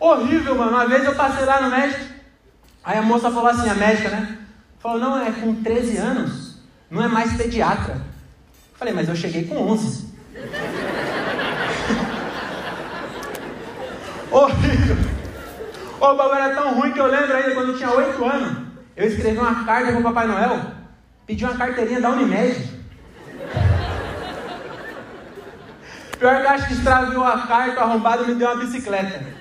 Horrível, mano. Uma vez eu passei lá no médico, aí a moça falou assim, a médica, né? Falou, não, é com 13 anos, não é mais pediatra. Falei, mas eu cheguei com 11. Horrível. O bagulho era tão ruim que eu lembro ainda quando eu tinha 8 anos. Eu escrevi uma carta pro Papai Noel, pedi uma carteirinha da Unimed. Pior que eu acho que extraviou a carta, arrombado me deu uma bicicleta.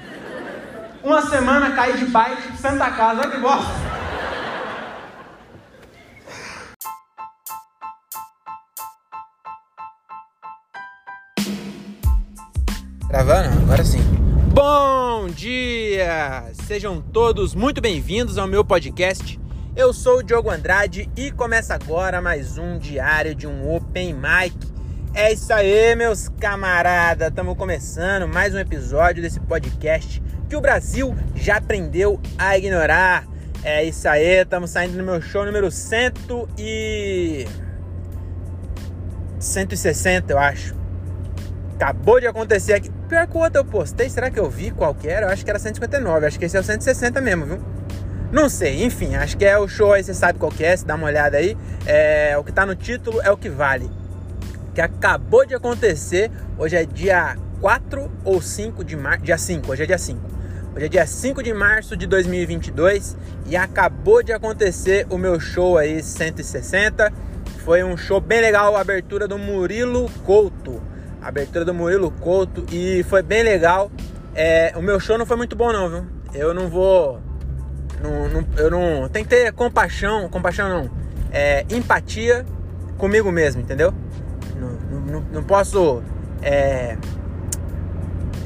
Uma semana caí de bike Santa Casa, olha que bosta. Gravando? Agora sim. Bom dia! Sejam todos muito bem-vindos ao meu podcast. Eu sou o Diogo Andrade e começa agora mais um diário de um Open Mic. É isso aí, meus camaradas! Estamos começando mais um episódio desse podcast que o Brasil já aprendeu a ignorar. É isso aí, estamos saindo no meu show número 100 e... 160, eu acho. Acabou de acontecer aqui. Pior que o outro eu postei, será que eu vi qual que era? Eu acho que era 159, acho que esse é o 160 mesmo, viu? Não sei, enfim, acho que é o show aí, você sabe qual é, se dá uma olhada aí. É, o que tá no título é o que vale. Que acabou de acontecer, hoje é dia 4 ou 5 de março, dia 5, hoje é dia 5. Hoje é dia 5 de março de 2022 e acabou de acontecer o meu show aí 160. Foi um show bem legal, a abertura do Murilo Couto abertura do Murilo Couto e foi bem legal. É, o meu show não foi muito bom não, viu? Eu não vou. Não, não, eu não. Tem que ter compaixão, compaixão não. É, empatia comigo mesmo, entendeu? Não, não, posso. É,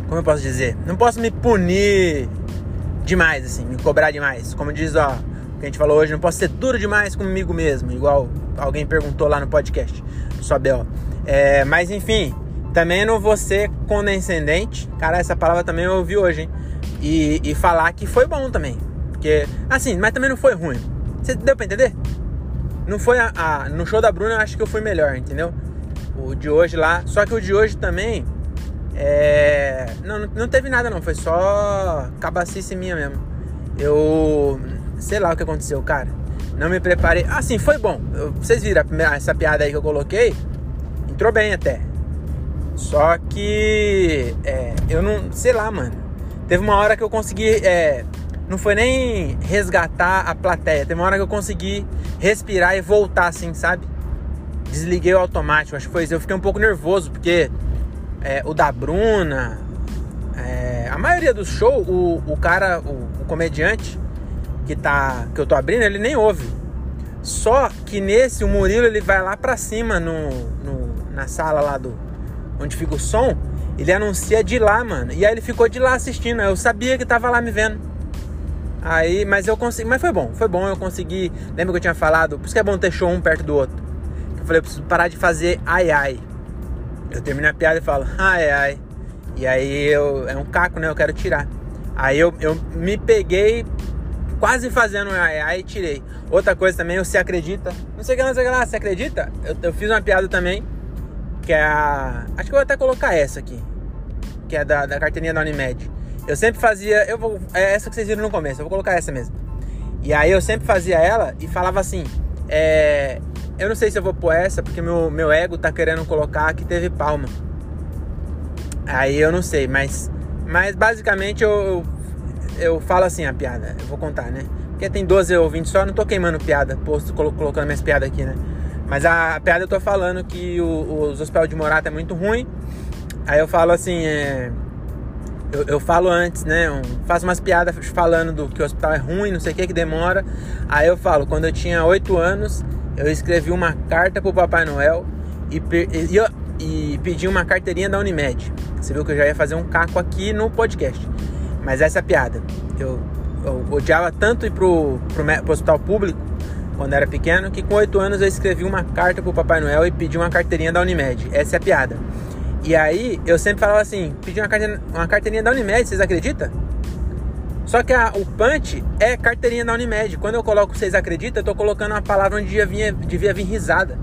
como eu posso dizer? Não posso me punir demais, assim, me cobrar demais. Como diz, ó, o que a gente falou hoje, não posso ser duro demais comigo mesmo, igual alguém perguntou lá no podcast, só Bel. É, mas enfim, também não vou ser condescendente. Cara, essa palavra também eu ouvi hoje, hein? E, e falar que foi bom também. Porque, assim, mas também não foi ruim. Você deu pra entender? Não foi a, a, No show da Bruna eu acho que eu fui melhor, entendeu? O de hoje lá. Só que o de hoje também. É. Não, não teve nada não. Foi só cabacice minha mesmo. Eu. Sei lá o que aconteceu, cara. Não me preparei. Assim, foi bom. Vocês viram essa piada aí que eu coloquei? Entrou bem até. Só que é, eu não, sei lá, mano. Teve uma hora que eu consegui, é, não foi nem resgatar a plateia. Teve uma hora que eu consegui respirar e voltar, assim, sabe? Desliguei o automático. Acho que foi isso. Eu fiquei um pouco nervoso porque é, o da Bruna, é, a maioria do show, o, o cara, o, o, comediante que tá, que eu tô abrindo, ele nem ouve. Só que nesse o Murilo ele vai lá pra cima no, no na sala lá do onde fica o som, ele anuncia de lá, mano. E aí ele ficou de lá assistindo. Eu sabia que tava lá me vendo. Aí, mas eu consegui. Mas foi bom, foi bom, eu consegui. Lembra que eu tinha falado? Por isso que é bom ter show um perto do outro. Eu falei, eu preciso parar de fazer ai ai. Eu termino a piada e falo, ai ai. E aí eu. É um caco, né? Eu quero tirar. Aí eu, eu me peguei quase fazendo ai ai e tirei. Outra coisa também, você acredita? Não sei o que, não sei o que lá, você acredita? Eu, eu fiz uma piada também que é a. Acho que eu vou até colocar essa aqui, que é da, da carteirinha da Unimed. Eu sempre fazia. Eu vou, é essa que vocês viram no começo, eu vou colocar essa mesmo. E aí eu sempre fazia ela e falava assim: é, Eu não sei se eu vou pôr essa, porque meu, meu ego tá querendo colocar que teve palma. Aí eu não sei, mas. Mas basicamente eu, eu, eu falo assim a piada, eu vou contar, né? Porque tem 12 ouvintes só, não tô queimando piada, posto colocando minhas piadas aqui, né? Mas a, a piada eu tô falando que o, os hospitais de Morata é muito ruim. Aí eu falo assim, é, eu, eu, falo antes, né? Eu faço umas piadas falando do que o hospital é ruim, não sei o que, que demora. Aí eu falo, quando eu tinha 8 anos, eu escrevi uma carta pro Papai Noel e, e, e, pedi uma carteirinha da Unimed. Você viu que eu já ia fazer um caco aqui no podcast. Mas essa é a piada. Eu, eu odiava tanto ir pro, pro, pro hospital público quando era pequeno, que com 8 anos eu escrevi uma carta pro Papai Noel e pedi uma carteirinha da Unimed. Essa é a piada. E aí eu sempre falava assim, pedi uma carteirinha, uma carteirinha da Unimed, vocês acreditam? Só que a, o punch é carteirinha da Unimed. Quando eu coloco vocês acreditam, eu tô colocando uma palavra onde devia, devia vir risada.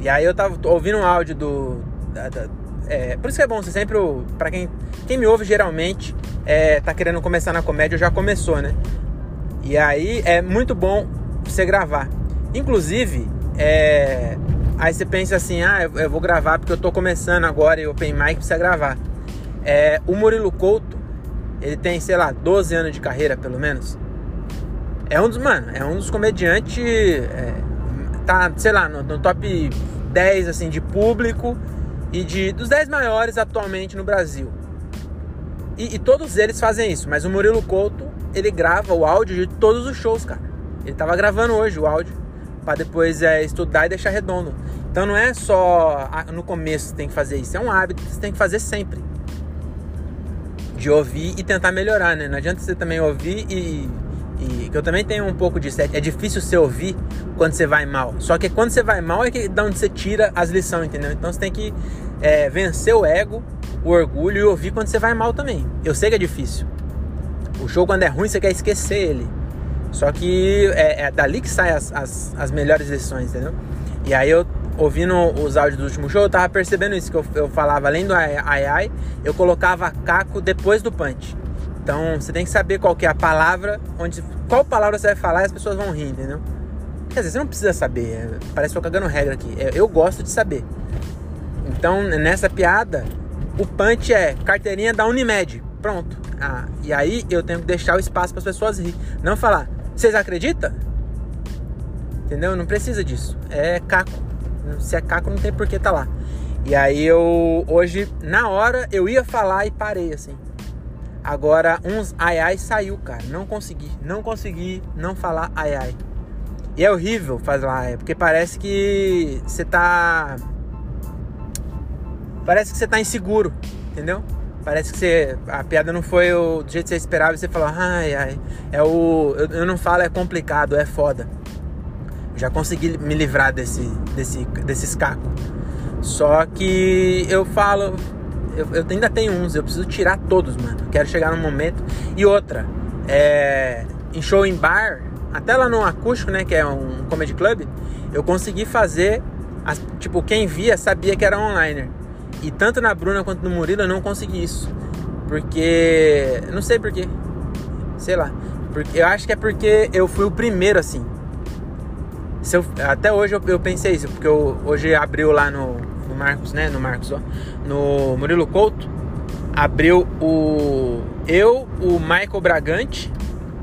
E aí eu tava ouvindo um áudio do. Da, da, É, por isso que é bom, você sempre. para quem, quem me ouve geralmente, é, tá querendo começar na comédia, já começou, né? E aí é muito bom você gravar. Inclusive, é, aí você pensa assim, ah, eu vou gravar porque eu tô começando agora e o Open Mic precisa gravar. É, o Murilo Couto, ele tem, sei lá, 12 anos de carreira, pelo menos. É um dos, mano, é um dos comediantes. É, tá, sei lá, no, no, top 10 assim, de público e de dos 10 maiores atualmente no Brasil. E, e, todos eles fazem isso, mas o Murilo Couto, ele grava o áudio de todos os shows, cara. Ele tava gravando hoje o áudio para depois é, estudar e deixar redondo. Então não é só no começo que tem que fazer isso, é um hábito que você tem que fazer sempre de ouvir e tentar melhorar, né? Não adianta você também ouvir e, e que eu também tenho um pouco disso. É, é difícil você ouvir quando você vai mal. Só que quando você vai mal é que da onde você tira as lições, entendeu? Então você tem que é, vencer o ego, o orgulho e ouvir quando você vai mal também. Eu sei que é difícil. O show quando é ruim você quer esquecer ele. Só que é, é dali que saem as, as, as melhores lições, entendeu? E aí eu ouvindo os áudios do último show, eu tava percebendo isso, que eu, eu falava além do ai, ai ai, eu colocava caco depois do punch. Então você tem que saber qual que é a palavra, onde qual palavra você vai falar e as pessoas vão rir, entendeu? Quer dizer, você não precisa saber, é, parece que eu tô cagando regra aqui. Eu, eu gosto de saber. Então, nessa piada, o punch é carteirinha da Unimed. Pronto. Ah, e aí eu tenho que deixar o espaço para as pessoas rir. Não falar, vocês acreditam? Entendeu? Não precisa disso. É caco. Se é caco, não tem por que tá lá. E aí eu, hoje, na hora, eu ia falar e parei assim. Agora, uns ai ai saiu, cara. Não consegui. Não consegui não falar ai ai. E é horrível falar ai, porque parece que você tá. Parece que você tá inseguro, entendeu? Parece que você, a piada não foi o, do jeito que você esperava e você falou, ai ai. É o. Eu, eu não falo, é complicado, é foda. Já consegui me livrar desse, desse, desses cacos. Só que eu falo, eu, eu, ainda tenho uns, eu preciso tirar todos, mano. Quero chegar num momento. E outra, é, em show em bar, até lá no acústico, né, que é um comedy club, eu consegui fazer, as, tipo, quem via sabia que era online. E tanto na Bruna quanto no Murilo eu não consegui isso. Porque, não sei porquê. Sei lá. Porque eu acho que é porque eu fui o primeiro assim. Eu, até hoje eu, eu, pensei isso, porque eu, hoje abriu lá no, no Marcos, né? No Marcos, ó. No Murilo Couto. Abriu o. Eu, o Michael Bragante,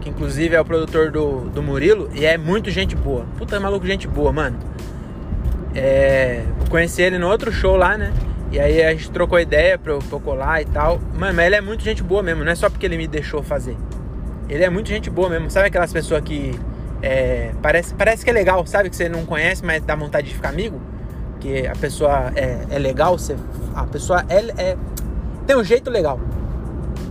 que inclusive é o produtor do, do Murilo, e é muito gente boa. Puta maluco, gente boa, mano. É, conheci ele no outro show lá, né? E aí a gente trocou ideia pra eu, pra eu colar e tal. Mano, mas ele é muito gente boa mesmo, não é só porque ele me deixou fazer. Ele é muito gente boa mesmo. Sabe aquelas pessoas que é, parece, parece que é legal, sabe? Que você não conhece, mas dá vontade de ficar amigo. Que a pessoa é, é legal, você, a pessoa é, é, tem um jeito legal.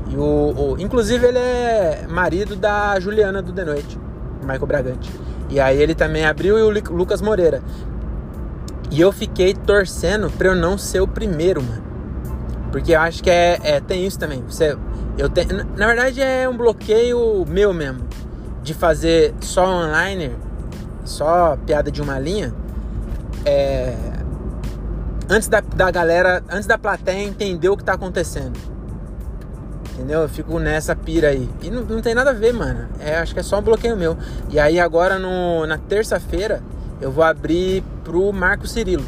E o, o, inclusive ele é marido da Juliana do The Noite, Michael Bragante. E aí ele também abriu e o Lucas Moreira. E eu fiquei torcendo pra eu não ser o primeiro, mano. Porque eu acho que é, é tem isso também. Você, eu tenho, na verdade é um bloqueio meu mesmo de fazer só online, só piada de uma linha, é, antes da, da galera, antes da plateia entender o que tá acontecendo. Entendeu? Eu fico nessa pira aí. E não, não tem nada a ver, mano. É, acho que é só um bloqueio meu. E aí agora no, na terça-feira eu vou abrir pro Marco Cirilo.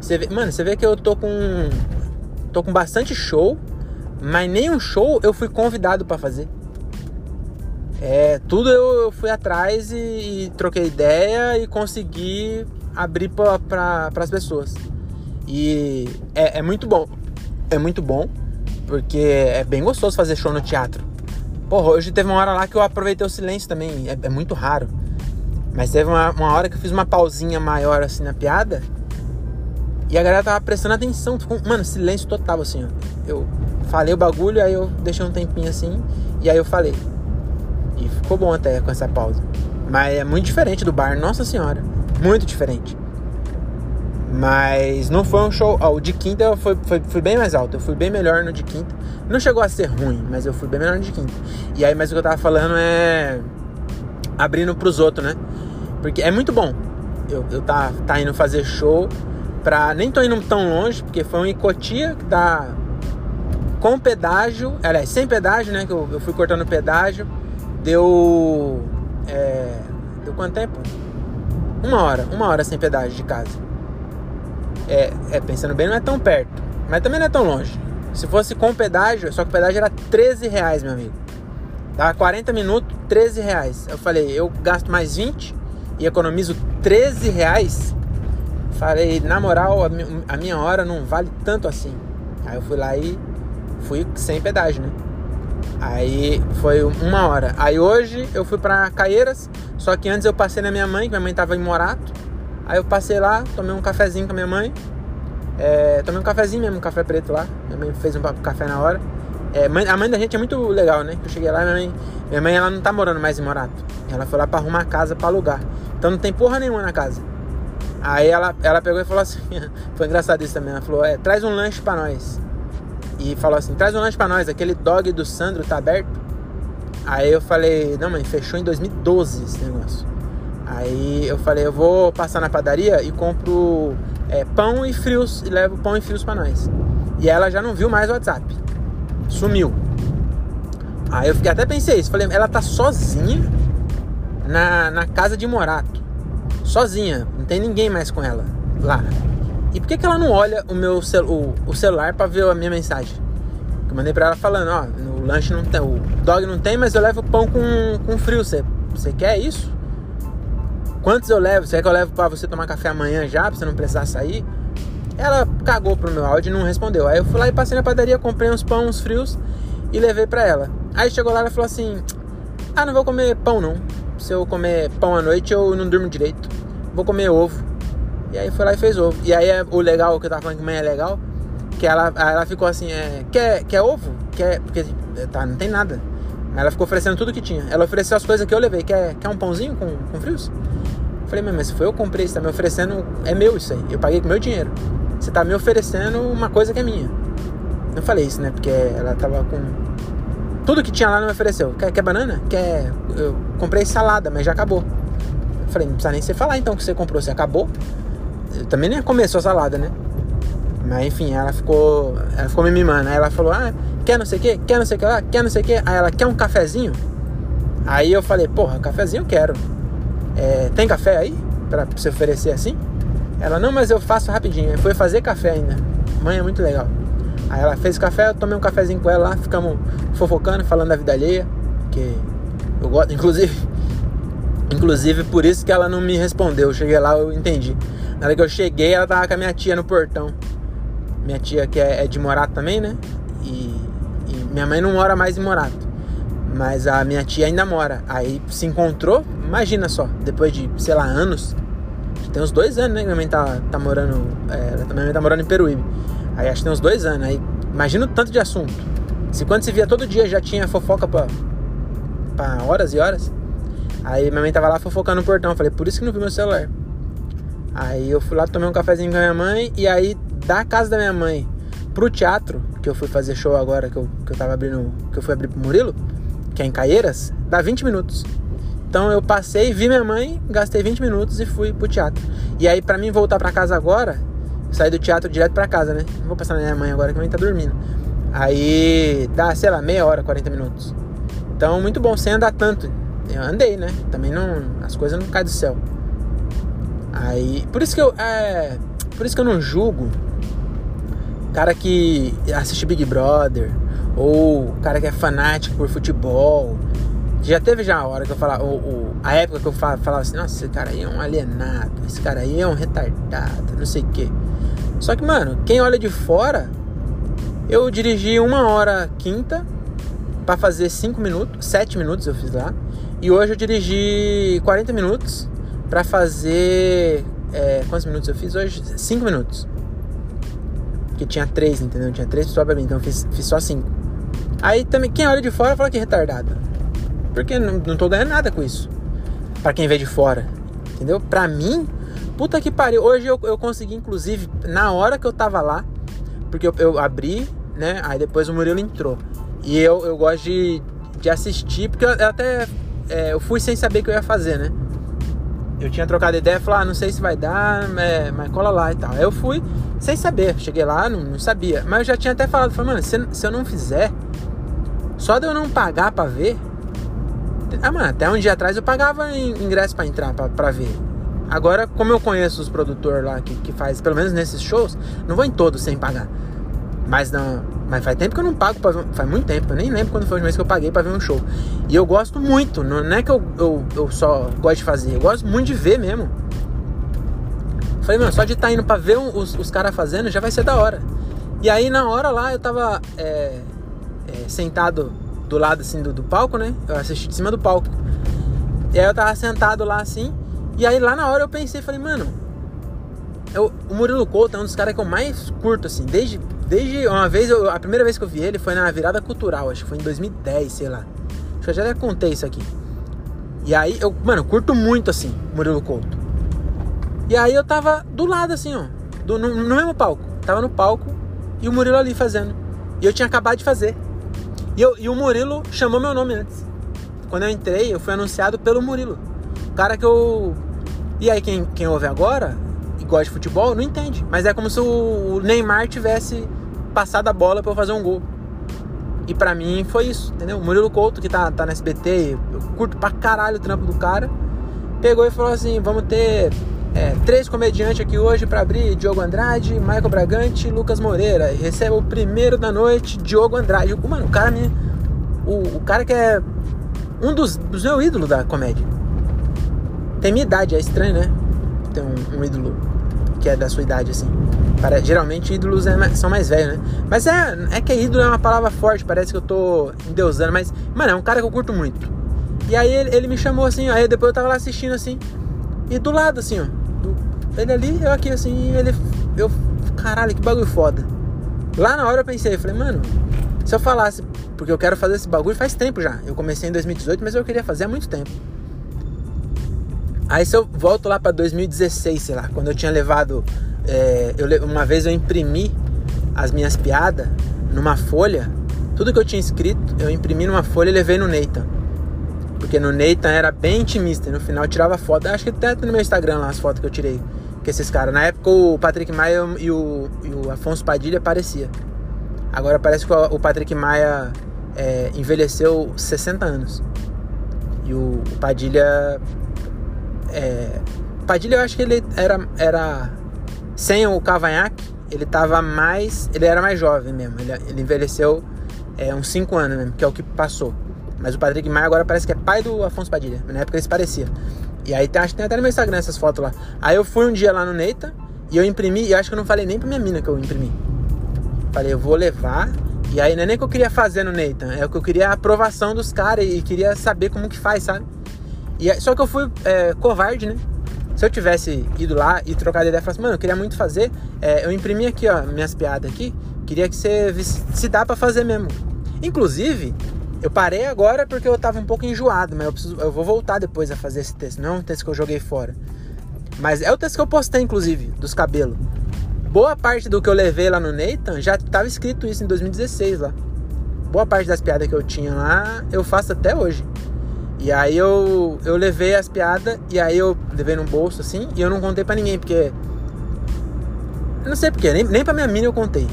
Você vê, mano, você vê que eu tô com. tô com bastante show, mas nenhum show eu fui convidado para fazer. É, tudo eu, eu fui atrás e, e, troquei ideia e consegui abrir para pra, as pessoas. E é, é, muito bom. É muito bom, porque é bem gostoso fazer show no teatro. Porra, hoje teve uma hora lá que eu aproveitei o silêncio também. É, é muito raro. Mas teve uma, uma, hora que eu fiz uma pausinha maior assim na piada. E a galera tava prestando atenção. Ficou, mano, silêncio total assim, ó. Eu falei o bagulho, aí eu deixei um tempinho assim. E aí eu falei. E ficou bom até com essa pausa. Mas é muito diferente do bar, nossa senhora. Muito diferente. Mas não foi um show. O de quinta foi, foi, foi bem mais alto. Eu fui bem melhor no de quinta. Não chegou a ser ruim, mas eu fui bem melhor no de quinta. E aí, mas o que eu tava falando é. Abrindo pros outros, né? Porque é muito bom. Eu, eu tá, tá indo fazer show. pra. Nem tô indo tão longe, porque foi um Icotia que dá com pedágio, aliás, sem pedágio, né? Que eu, eu fui cortando pedágio. Deu. É, deu quanto tempo? Uma hora, uma hora sem pedágio de casa. É, é, pensando bem, não é tão perto, mas também não é tão longe. Se fosse com pedágio, só que o pedágio era 13 reais, meu amigo. Dava 40 minutos, 13 reais. Eu falei, eu gasto mais 20 e economizo 13 reais. Falei, na moral, a minha hora não vale tanto assim. Aí eu fui lá e fui sem pedágio, né? Aí foi uma hora. Aí hoje eu fui pra Caieiras, só que antes eu passei na minha mãe, que minha mãe tava em Morato. Aí eu passei lá, tomei um cafezinho com a minha mãe. É, tomei um cafezinho mesmo, um café preto lá. Minha mãe fez um café na hora. É, a mãe da gente é muito legal, né? Eu cheguei lá, minha mãe, minha mãe ela não tá morando mais em Morato. Ela foi lá pra arrumar a casa pra alugar. Então não tem porra nenhuma na casa. Aí ela, ela pegou e falou assim: foi engraçado isso também. Ela falou: é, traz um lanche pra nós. E falou assim: traz um lanche pra nós, aquele dog do Sandro tá aberto. Aí eu falei: não, mãe, fechou em 2012 esse negócio. Aí eu falei, eu vou passar na padaria e compro é, pão e frios e levo pão e frios para nós. E ela já não viu mais o WhatsApp. Sumiu. Aí eu fiquei até pensei isso. Falei, ela tá sozinha na, na casa de Morato. Sozinha. Não tem ninguém mais com ela lá. E por que, que ela não olha o meu cel o, o celular para ver a minha mensagem? Que eu mandei pra ela falando, ó, o lanche não tem, o dog não tem, mas eu levo pão com, com frio. Você, você quer isso? Quantos eu levo? Será que eu levo para você tomar café amanhã já, pra você não precisar sair? Ela cagou pro meu áudio e não respondeu. Aí eu fui lá e passei na padaria, comprei uns pães frios e levei para ela. Aí chegou lá e falou assim: Ah, não vou comer pão não. Se eu comer pão à noite, eu não durmo direito. Vou comer ovo. E aí foi lá e fez ovo. E aí o legal que eu tava falando que mãe é legal, que ela, ela ficou assim, é, quer, quer ovo? Quer. Porque tá, não tem nada. Ela ficou oferecendo tudo que tinha. Ela ofereceu as coisas que eu levei. Quer, quer um pãozinho com, com frios? Falei, mas foi eu comprei, você tá me oferecendo, é meu isso aí. Eu paguei com meu dinheiro. Você tá me oferecendo uma coisa que é minha. Eu falei isso, né? Porque ela tava com. Tudo que tinha lá não me ofereceu. Quer, quer banana? Quer. Eu comprei salada, mas já acabou. Eu falei, não precisa nem você falar então que você comprou. Você acabou? Também nem começou a salada, né? Mas enfim, ela ficou. Ela ficou me mimando. Aí ela falou, ah, quer não sei o que, quer não sei o que lá, quer não sei o que. Aí ela quer um cafezinho? Aí eu falei, porra, cafezinho eu quero é, tem café aí para você oferecer assim? Ela, não, mas eu faço rapidinho. Aí foi fazer café ainda. Mãe é muito legal. Aí ela fez café, eu tomei um cafezinho com ela lá, ficamos fofocando, falando da vida alheia. Que eu gosto, inclusive, inclusive por isso que ela não me respondeu. Eu cheguei lá, eu entendi. Na hora que eu cheguei, ela tava com a minha tia no portão. Minha tia que é, é de Morato também, né? E, e minha mãe não mora mais em Morato. Mas a minha tia ainda mora. Aí se encontrou, imagina só, depois de, sei lá, anos. Tem uns dois anos, né? Minha mãe tá, tá morando. É, minha mãe tá morando em Peruíbe. Aí acho que tem uns dois anos. Aí imagina o tanto de assunto. Se quando se via todo dia já tinha fofoca pra, pra horas e horas. Aí minha mãe tava lá fofocando no portão. Eu falei, por isso que não vi meu celular. Aí eu fui lá, tomei um cafezinho com a minha mãe. E aí, da casa da minha mãe pro teatro, que eu fui fazer show agora, que eu, que eu tava abrindo. Que eu fui abrir pro Murilo que é em Caieiras, dá 20 minutos. Então eu passei, vi minha mãe, gastei 20 minutos e fui pro teatro. E aí para mim voltar para casa agora, sair do teatro direto para casa, né? Não vou passar na minha mãe agora que a mãe tá dormindo. Aí dá, sei lá, meia hora, 40 minutos. Então muito bom sem andar tanto. Eu andei, né? Também não, as coisas não caem do céu. Aí, por isso que eu é, por isso que eu não julgo cara que assiste Big Brother, ou o cara que é fanático por futebol. Já teve já a hora que eu falava, ou, a época que eu falava assim, nossa, esse cara aí é um alienado, esse cara aí é um retardado, não sei o quê. Só que, mano, quem olha de fora, eu dirigi uma hora quinta para fazer cinco minutos, sete minutos eu fiz lá. E hoje eu dirigi 40 minutos para fazer. É, quantos minutos eu fiz hoje? Cinco minutos. Porque tinha três, entendeu? Tinha três pessoas pra mim, então eu fiz, fiz só cinco. Aí também, quem olha de fora fala que é retardado. Porque não, não tô ganhando nada com isso. Para quem vê de fora. Entendeu? Pra mim, puta que pariu. Hoje eu, eu consegui, inclusive, na hora que eu tava lá, porque eu, eu abri, né? Aí depois o Murilo entrou. E eu, eu gosto de, de assistir, porque eu, eu até é, eu fui sem saber o que eu ia fazer, né? Eu tinha trocado ideia, falou, ah, não sei se vai dar, é, mas cola lá e tal. Aí eu fui sem saber, cheguei lá, não, não sabia. Mas eu já tinha até falado, falei, mano, se, se eu não fizer, só de eu não pagar pra ver. Ah, mano, até um dia atrás eu pagava ingresso para entrar, pra, pra ver. Agora, como eu conheço os produtores lá que, que faz, pelo menos nesses shows, não vou em todos sem pagar. Mas não, mas faz tempo que eu não pago pra ver, faz muito tempo, eu nem lembro quando foi o mês que eu paguei para ver um show. E eu gosto muito, não é que eu, eu, eu só gosto de fazer, eu gosto muito de ver mesmo. Falei, mano, só de estar tá indo pra ver os, os caras fazendo já vai ser da hora. E aí na hora lá eu tava é, é, sentado do lado assim do, do, palco, né? Eu assisti de cima do palco. E aí eu tava sentado lá assim. E aí lá na hora eu pensei, falei, mano, eu, o Murilo Couto é um dos caras que eu mais curto, assim, desde Desde uma vez, eu, a primeira vez que eu vi ele foi na virada cultural, acho que foi em 2010, sei lá. Acho que eu já contei isso aqui. E aí, eu, mano, eu curto muito assim, Murilo Couto. E aí eu tava do lado assim, ó, do, no, no, mesmo palco. Tava no palco e o Murilo ali fazendo. E eu tinha acabado de fazer. E, eu, e o Murilo chamou meu nome antes. Quando eu entrei, eu fui anunciado pelo Murilo. O cara que eu. E aí, quem, quem ouve agora gosta de futebol, não entende. Mas é como se o Neymar tivesse passado a bola para eu fazer um gol. E para mim foi isso, entendeu? O Murilo Couto, que tá, tá na SBT, eu curto pra caralho o trampo do cara, pegou e falou assim: vamos ter é, três comediantes aqui hoje para abrir: Diogo Andrade, Michael Bragante e Lucas Moreira. E recebe o primeiro da noite, Diogo Andrade. Eu, mano, o cara me. O, o cara que é um dos, dos meus ídolos da comédia. Tem minha idade, é estranho, né? Ter um, um ídolo que é da sua idade, assim. Para, geralmente ídolos é, são mais velhos, né? Mas é, é que ídolo é uma palavra forte, parece que eu tô endeusando, mas, mano, é um cara que eu curto muito. E aí ele, ele me chamou assim, aí depois eu tava lá assistindo assim, e do lado assim, ó, do, ele ali, eu aqui assim, ele, eu, caralho, que bagulho foda. Lá na hora eu pensei, eu falei, mano, se eu falasse, porque eu quero fazer esse bagulho faz tempo já. Eu comecei em 2018, mas eu queria fazer há muito tempo. Aí se eu volto lá para 2016, sei lá, quando eu tinha levado é, eu, uma vez eu imprimi as minhas piadas numa folha. Tudo que eu tinha escrito, eu imprimi numa folha e levei no Nathan. Porque no Nathan era bem intimista. E no final tirava foto. Acho que até no meu Instagram lá as fotos que eu tirei. Com esses caras. Na época o Patrick Maia e o, e o Afonso Padilha aparecia. Agora parece que o Patrick Maia é, envelheceu 60 anos. E o, o Padilha. É, Padilha eu acho que ele era, era sem o cavanhaque, ele tava mais. Ele era mais jovem mesmo. Ele, ele envelheceu é, uns 5 anos mesmo, que é o que passou. Mas o Patrick Maia agora parece que é pai do Afonso Padilha. Na época eles pareciam. E aí tem, acho que tem até no meu Instagram essas fotos lá. Aí eu fui um dia lá no Neita e eu imprimi, e eu acho que eu não falei nem pra minha mina que eu imprimi. Falei, eu vou levar. E aí não é nem que eu queria fazer no Neita, é o que eu queria a aprovação dos caras e queria saber como que faz, sabe? E, só que eu fui é, covarde, né? Se eu tivesse ido lá e trocado ideia e falasse, mano, eu queria muito fazer, é, eu imprimi aqui, ó, minhas piadas aqui, queria que você se dá para fazer mesmo. Inclusive, eu parei agora porque eu tava um pouco enjoado, mas eu, preciso, eu vou voltar depois a fazer esse texto. Não é um texto que eu joguei fora. Mas é o texto que eu postei, inclusive, dos cabelos. Boa parte do que eu levei lá no Nathan já tava escrito isso em 2016 lá. Boa parte das piadas que eu tinha lá eu faço até hoje. E aí eu, eu levei as piadas e aí eu levei no bolso assim e eu não contei para ninguém, porque. Eu não sei porquê, nem, nem pra minha mina eu contei.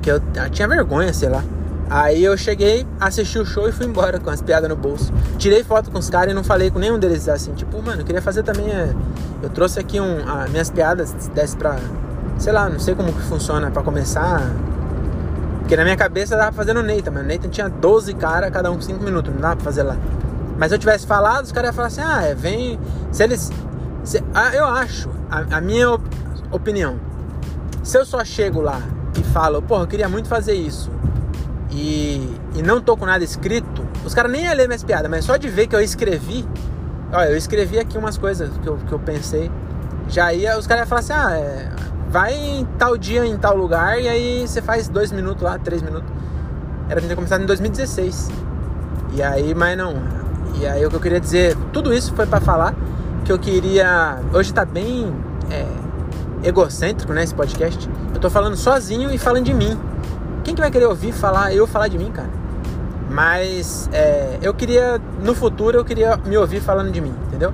Que eu, eu tinha vergonha, sei lá. Aí eu cheguei, assisti o show e fui embora com as piadas no bolso. Tirei foto com os caras e não falei com nenhum deles assim, tipo, mano, eu queria fazer também. É... Eu trouxe aqui um, a, minhas piadas, desse pra. Sei lá, não sei como que funciona para começar. Porque na minha cabeça eu tava fazendo Nathan, mas o Nathan tinha 12 caras, cada um 5 minutos, não dá pra fazer lá. Mas se eu tivesse falado, os caras iam falar assim: ah, é, vem. Se eles. Se, ah, eu acho, a, a, minha opinião, se eu só chego lá e falo, porra, eu queria muito fazer isso e, e não tô com nada escrito, os caras nem iam ler minhas piadas, mas só de ver que eu escrevi, olha, eu escrevi aqui umas coisas que eu, que eu pensei, já ia, os caras iam falar assim: ah, é, vai em tal dia, em tal lugar, e aí você faz dois minutos lá, três minutos. Era pra ter começado em 2016. E aí, mas não. E aí o que eu queria dizer, tudo isso foi para falar que eu queria. Hoje tá bem é, egocêntrico, né? Esse podcast. Eu tô falando sozinho e falando de mim. Quem que vai querer ouvir falar eu falar de mim, cara? Mas é, eu queria, no futuro, eu queria me ouvir falando de mim, entendeu?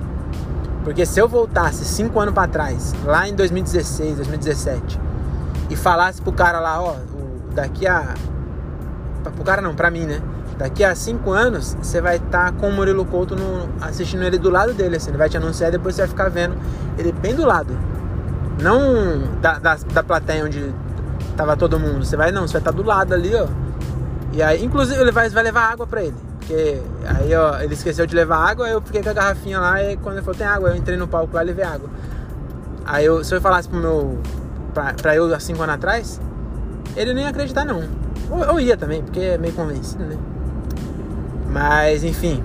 Porque se eu voltasse cinco anos para trás, lá em 2016, 2017, e falasse pro cara lá, ó, daqui a. Pro cara não, pra mim, né? Daqui a cinco anos, você vai estar tá com o Murilo Couto no, assistindo ele do lado dele, assim. Ele vai te anunciar e depois você vai ficar vendo ele bem do lado. Não da, da, da plateia onde tava todo mundo. Você vai, não, você vai estar tá do lado ali, ó. E aí, inclusive, ele vai, vai levar água pra ele. Porque aí, ó, ele esqueceu de levar água, eu fiquei com a garrafinha lá e quando ele falou, tem água, eu entrei no palco lá e levei água. Aí eu, se eu falasse pro meu. Pra, pra eu há cinco anos atrás, ele nem ia acreditar não. Ou eu ia também, porque é meio convencido, né? Mas enfim.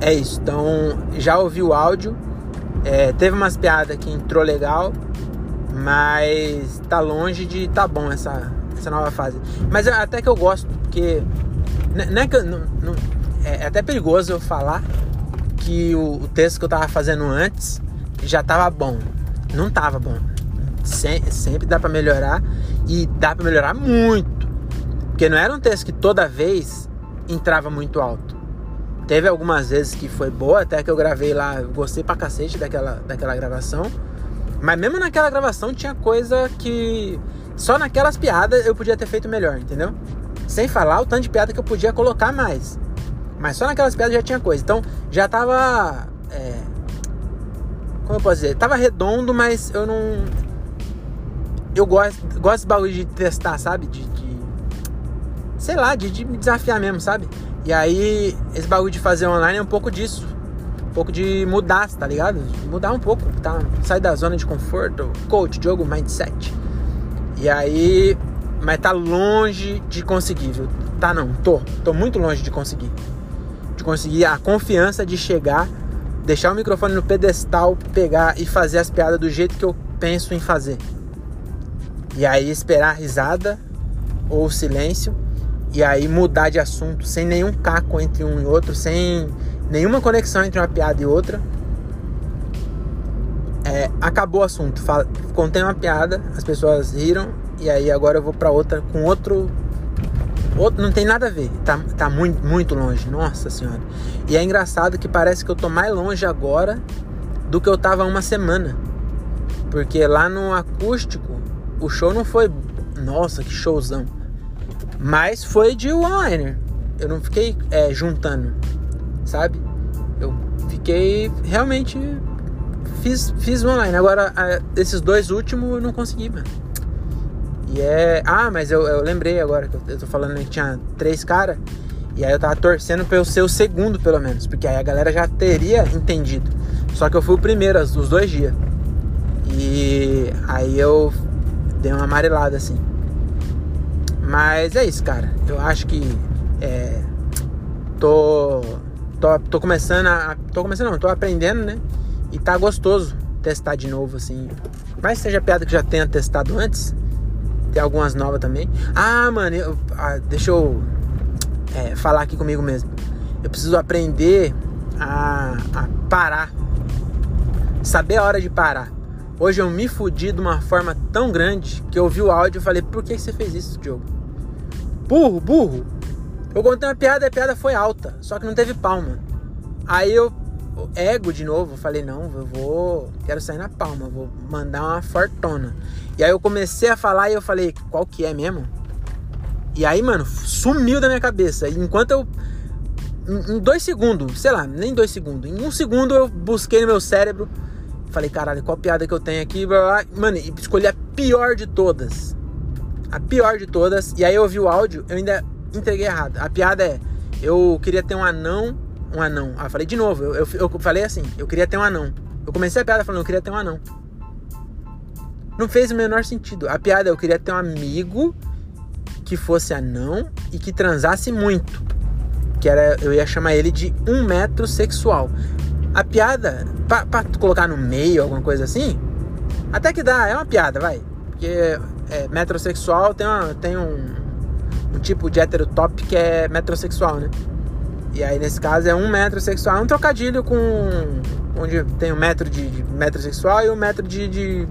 É isso. Então, já ouvi o áudio. É, teve umas piadas que entrou legal. Mas tá longe de tá bom essa, essa nova fase. Mas até que eu gosto, porque não é, que, não, não, é, é até perigoso eu falar que o, o, texto que eu tava fazendo antes já tava bom. Não tava bom. Sem, sempre dá para melhorar e dá para melhorar muito. Porque não era um texto que toda vez entrava muito alto. Teve algumas vezes que foi boa, até que eu gravei lá, gostei pra cacete daquela, daquela gravação. Mas mesmo naquela gravação tinha coisa que só naquelas piadas eu podia ter feito melhor, entendeu? Sem falar o tanto de piada que eu podia colocar mais. Mas só naquelas piadas já tinha coisa. Então já tava. É, como eu posso dizer? Tava redondo, mas eu não. Eu gosto, gosto desse bagulho de testar, sabe? De. de sei lá, de, de me desafiar mesmo, sabe? E aí, esse bagulho de fazer online é um pouco disso. Um pouco de mudar, tá ligado? Mudar um pouco, tá? Sair da zona de conforto, coach, jogo, mindset. E aí, mas tá longe de conseguir, viu? Tá não, tô. Tô muito longe de conseguir. De conseguir a confiança de chegar, deixar o microfone no pedestal, pegar e fazer as piadas do jeito que eu penso em fazer. E aí esperar risada ou silêncio e aí mudar de assunto sem nenhum caco entre um e outro, sem nenhuma conexão entre uma piada e outra. É, acabou o assunto. contei uma piada, as pessoas riram, e aí agora eu vou para outra com outro outro não tem nada a ver. Tá, tá muito, muito longe. Nossa senhora. E é engraçado que parece que eu tô mais longe agora do que eu tava uma semana. Porque lá no acústico, o show não foi. Nossa, que showzão. Mas foi de one-liner. Eu não fiquei é, juntando, sabe? Eu fiquei realmente. Fiz, fiz online. Agora, esses dois últimos eu não consegui, mano. E é. Ah, mas eu, eu lembrei agora que eu tô falando que tinha três caras. E aí eu tava torcendo pra eu ser o segundo, pelo menos. Porque aí a galera já teria entendido. Só que eu fui o primeiro os dois dias. E aí eu dei uma amarelada assim. Mas é isso, cara. Eu acho que. É, tô, tô. Tô começando a. Tô começando não, tô aprendendo, né? E tá gostoso testar de novo, assim. Mas seja piada que já tenha testado antes, tem algumas novas também. Ah, mano, eu, ah, deixa eu é, falar aqui comigo mesmo. Eu preciso aprender a, a parar. Saber a hora de parar. Hoje eu me fudi de uma forma tão grande que eu ouvi o áudio e falei, por que você fez isso, Diogo? Burro, burro. Eu contei uma piada e a piada foi alta, só que não teve palma. Aí eu, ego de novo, falei, não, eu vou, quero sair na palma, vou mandar uma fortuna. E aí eu comecei a falar e eu falei, qual que é mesmo? E aí, mano, sumiu da minha cabeça. Enquanto eu. Em dois segundos, sei lá, nem dois segundos. Em um segundo eu busquei no meu cérebro. Falei, caralho, qual piada que eu tenho aqui? Mano, e escolhi a pior de todas. A pior de todas. E aí eu ouvi o áudio, eu ainda entreguei errado. A piada é: eu queria ter um anão. Um anão. Ah, falei de novo. Eu, eu, eu falei assim: eu queria ter um anão. Eu comecei a piada falando: eu queria ter um anão. Não fez o menor sentido. A piada eu queria ter um amigo que fosse anão e que transasse muito. Que era, eu ia chamar ele de um metro sexual. A piada, pra, pra colocar no meio, alguma coisa assim, até que dá, é uma piada, vai. Porque é, metrosexual tem, uma, tem um, um tipo de heterotop que é metrosexual, né? E aí nesse caso é um metrosexual, é um trocadilho com onde tem um metro de, de metrosexual e um metro de, de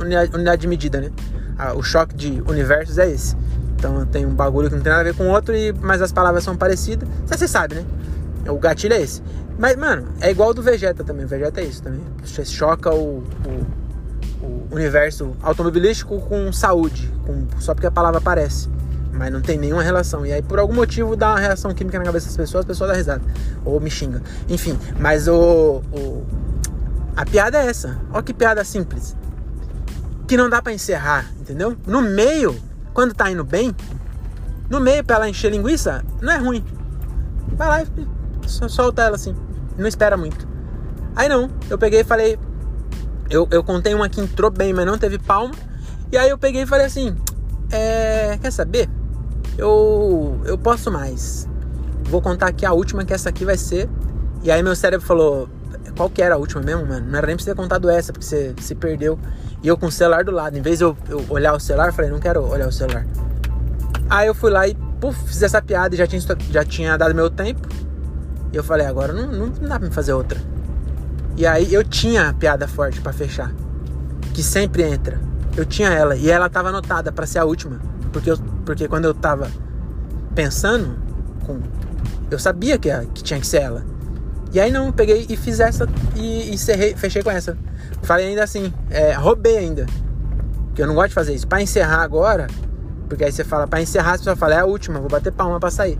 unidade de medida, né? Ah, o choque de universos é esse. Então tem um bagulho que não tem nada a ver com o outro, e, mas as palavras são parecidas. Você sabe, né? O gatilho é esse. Mas, mano, é igual do Vegeta também. O Vegeta é isso também. Você choca o, o, o universo automobilístico com saúde. Com, só porque a palavra aparece. Mas não tem nenhuma relação. E aí, por algum motivo, dá uma reação química na cabeça das pessoas, a pessoa dá risada. Ou me xinga. Enfim, mas o. o a piada é essa. Olha que piada simples. Que não dá para encerrar, entendeu? No meio, quando tá indo bem, no meio pra ela encher linguiça, não é ruim. Vai lá e solta ela assim. Não espera muito. Aí não, eu peguei e falei. Eu, eu contei uma que entrou bem, mas não teve palma. E aí eu peguei e falei assim: é, Quer saber? Eu, eu posso mais. Vou contar aqui a última, que essa aqui vai ser. E aí meu cérebro falou: Qual que era a última mesmo, mano? Não era nem pra você ter contado essa, porque você se perdeu. E eu com o celular do lado. Em vez de eu, eu olhar o celular, eu falei: Não quero olhar o celular. Aí eu fui lá e puf, fiz essa piada e já tinha, já tinha dado meu tempo. E eu falei, agora não, não, dá pra me fazer outra. E aí eu tinha a piada forte para fechar. Que sempre entra. Eu tinha ela. E ela tava anotada para ser a última. Porque, eu, porque quando eu tava pensando, com, eu sabia que, que tinha que ser ela. E aí não, peguei e fiz essa e encerrei, fechei com essa. Falei ainda assim, é, roubei ainda. Que eu não gosto de fazer isso. Para encerrar agora, porque aí você fala, para encerrar, você só fala, é a última, vou bater palma pra sair.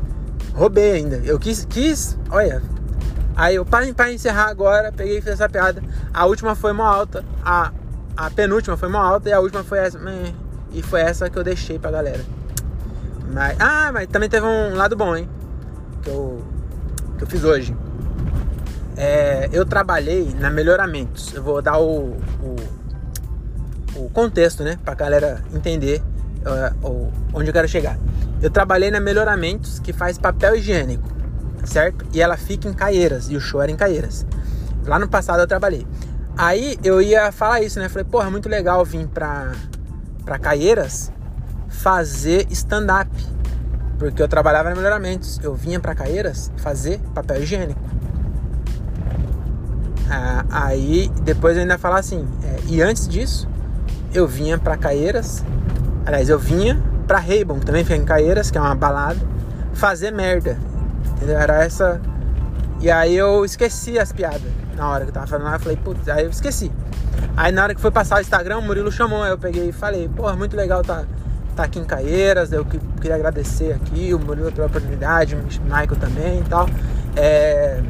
Roubei ainda. Eu quis, quis, olha. Aí eu, para, encerrar agora, peguei e fiz essa piada. A última foi mó alta, a, a penúltima foi mó alta e a última foi essa. E foi essa que eu deixei pra galera. Mas, ah, mas também teve um lado bom, hein? Que eu, que eu fiz hoje. É, eu trabalhei na Melhoramentos. Eu vou dar o, o, o contexto, né? Pra galera entender uh, onde eu quero chegar. Eu trabalhei na Melhoramentos, que faz papel higiênico, certo? E ela fica em Caieiras, e o show era em Caieiras. Lá no passado eu trabalhei. Aí eu ia falar isso, né? Falei, porra, muito legal vir pra, pra Caieiras fazer stand-up. Porque eu trabalhava na Melhoramentos. Eu vinha pra Caieiras fazer papel higiênico. Ah, aí depois eu ainda falar assim, é, e antes disso, eu vinha pra Caieiras Aliás, eu vinha pra Raybon, que também fica em Caieiras, que é uma balada, fazer merda. Entendeu? Era essa. E aí eu esqueci as piadas na hora que eu tava falando lá. Eu falei, putz, aí eu esqueci. Aí na hora que foi passar o Instagram, o Murilo chamou. Aí eu peguei e falei, porra, muito legal tá, tá aqui em Caieiras. Eu queria agradecer aqui, o Murilo pela oportunidade, o Michael também e tal. É,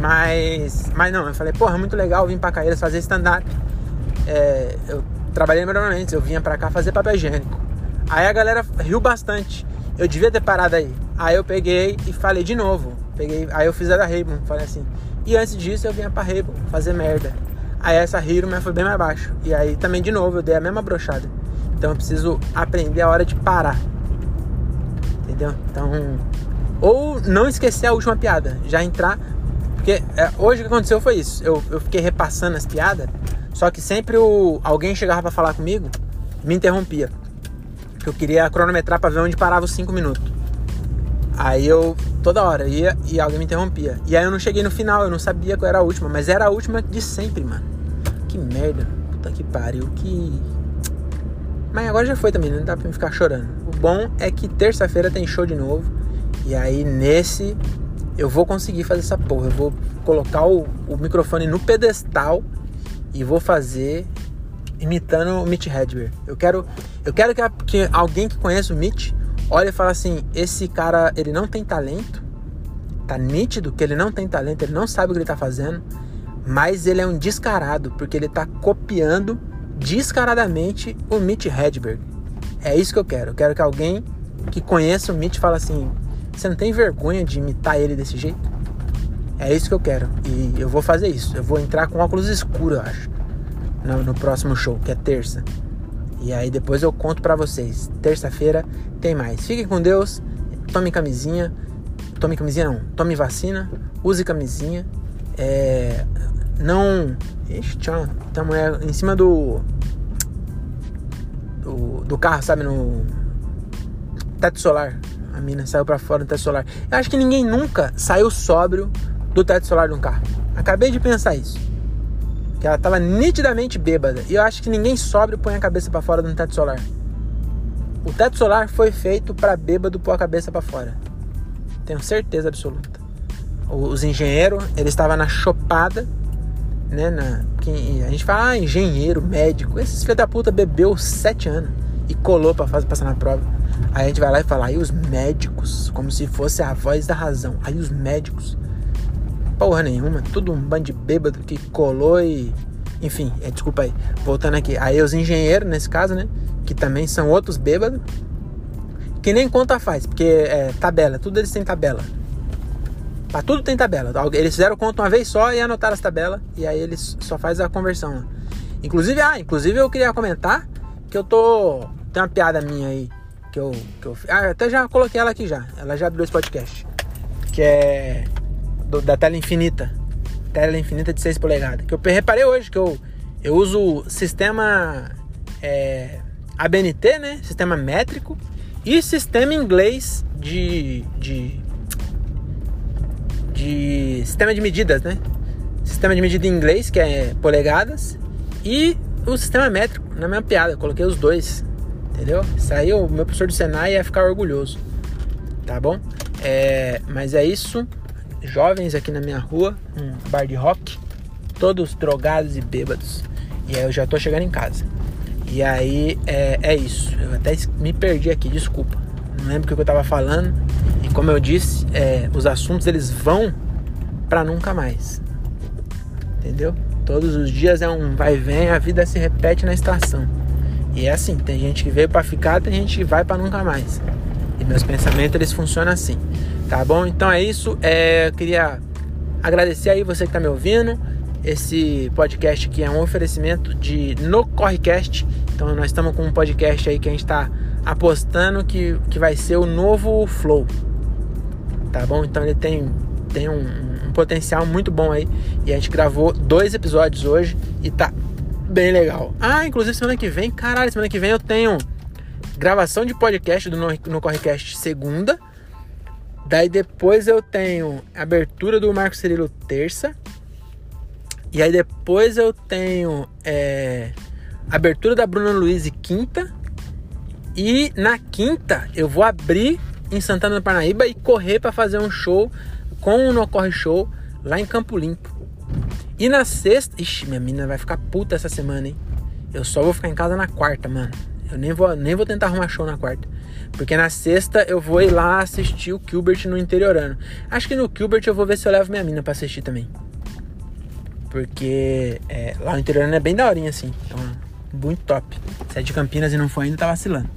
mas, mas não, eu falei, porra, muito legal vir pra Caieiras fazer stand-up. É, eu trabalhei normalmente, eu vinha pra cá fazer papel higiênico. Aí a galera riu bastante. Eu devia ter parado aí. Aí eu peguei e falei de novo. Peguei, aí eu fiz a da Raybon, falei assim. E antes disso eu vinha pra Raybon fazer merda. Aí essa riram, mas foi bem mais baixo. E aí também de novo eu dei a mesma brochada. Então eu preciso aprender a hora de parar. Entendeu? Então. Ou não esquecer a última piada. Já entrar. Porque é, hoje o que aconteceu foi isso. Eu, eu fiquei repassando as piadas. Só que sempre o, alguém chegava para falar comigo, me interrompia. Porque eu queria cronometrar para ver onde parava os 5 minutos. Aí eu toda hora ia e alguém me interrompia. E aí eu não cheguei no final, eu não sabia qual era a última, mas era a última de sempre, mano. Que merda. Puta que pariu, que. Mas agora já foi também, não dá pra me ficar chorando. O bom é que terça-feira tem show de novo. E aí nesse eu vou conseguir fazer essa porra. Eu vou colocar o, o microfone no pedestal e vou fazer imitando o Mitch Hedberg. Eu quero, eu quero que, que alguém que conheça o Mitch olhe e fale assim: esse cara ele não tem talento, tá nítido que ele não tem talento, ele não sabe o que ele tá fazendo, mas ele é um descarado porque ele tá copiando descaradamente o Mitch Hedberg. É isso que eu quero. Eu quero que alguém que conheça o Mitch fale assim: você não tem vergonha de imitar ele desse jeito? É isso que eu quero. E eu vou fazer isso. Eu vou entrar com óculos escuros, eu acho. No, no próximo show, que é terça. E aí depois eu conto para vocês. Terça-feira tem mais. Fiquem com Deus. Tome camisinha. Tome camisinha não. Tome vacina. Use camisinha. É, não. Ixi, tchau. Tem mulher em cima do, do. Do carro, sabe? No. Teto solar. A mina saiu para fora do teto solar. Eu acho que ninguém nunca saiu sóbrio do teto solar de um carro. Acabei de pensar isso. Que ela estava nitidamente bêbada. E eu acho que ninguém sóbrio põe a cabeça para fora do teto solar. O teto solar foi feito para bêbado pôr a cabeça para fora. Tenho certeza absoluta. os engenheiros, ele estava na chopada, né? Na, a gente fala, ah, engenheiro, médico. Esses filhos da puta bebeu sete anos e colou pra fazer, passar na prova. Aí a gente vai lá e fala, aí os médicos, como se fosse a voz da razão. Aí os médicos, porra nenhuma, tudo um bando de bêbado que colou e. Enfim, é, desculpa aí, voltando aqui. Aí os engenheiros, nesse caso, né? Que também são outros bêbados. Que nem conta faz, porque é tabela, tudo eles têm tabela. Pra tudo tem tabela. Eles fizeram conta uma vez só e anotaram as tabelas. E aí eles só faz a conversão. Inclusive, ah, inclusive eu queria comentar que eu tô. Tem uma piada minha aí que eu, que eu. Ah, até já coloquei ela aqui já. Ela já abriu esse podcast. Que é. Do, da tela infinita. Tela infinita de 6 polegadas. Que eu reparei hoje que eu, eu uso sistema é, ABNT, né? Sistema métrico. E sistema inglês de. de. de sistema de medidas, né? Sistema de medida em inglês, que é polegadas. E o sistema métrico, na minha piada. Eu coloquei os dois entendeu? O meu professor do Senai ia ficar orgulhoso, tá bom? É, mas é isso, jovens aqui na minha rua, um bar de rock, todos drogados e bêbados. E aí eu já tô chegando em casa. E aí é, é isso. Eu até me perdi aqui, desculpa. Não lembro o que eu tava falando. E como eu disse, é, os assuntos eles vão para nunca mais. Entendeu? Todos os dias é um vai e vem, a vida se repete na estação. E é assim, tem gente que veio para ficar, tem gente que vai para nunca mais. E meus pensamentos eles funcionam assim, tá bom? Então é isso. É, eu queria agradecer aí você que tá me ouvindo. Esse podcast aqui é um oferecimento de No Correcast. Então nós estamos com um podcast aí que a gente está apostando que, que vai ser o novo Flow. Tá bom? Então ele tem, tem um, um potencial muito bom aí. E a gente gravou dois episódios hoje e tá bem legal. Ah, inclusive semana que vem, caralho, semana que vem eu tenho gravação de podcast do No, Correcast segunda. Daí depois eu tenho abertura do Marco Cirilo terça. E aí depois eu tenho é, abertura da Bruna Luiz quinta. E na quinta eu vou abrir em Santana do Parnaíba e correr para fazer um show com o No Corre Show lá em Campo Limpo. E na sexta. Ixi, minha mina vai ficar puta essa semana, hein? Eu só vou ficar em casa na quarta, mano. Eu nem vou, nem vou tentar arrumar show na quarta. Porque na sexta eu vou ir lá assistir o Gilbert no interiorano. Acho que no Gilbert eu vou ver se eu levo minha mina pra assistir também. Porque é, lá no interiorano é bem daorinha assim. Então, muito top. Se é de Campinas e não for ainda, tá vacilando.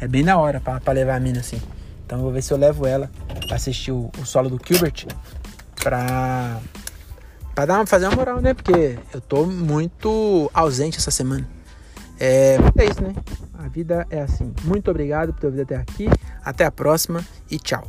É bem da hora pra, pra levar a mina assim. Então eu vou ver se eu levo ela pra assistir o, o solo do Gilbert. Pra, Pra dar, fazer uma moral, né? Porque eu tô muito ausente essa semana. É, é isso, né? A vida é assim. Muito obrigado por ter ouvido até aqui. Até a próxima e tchau.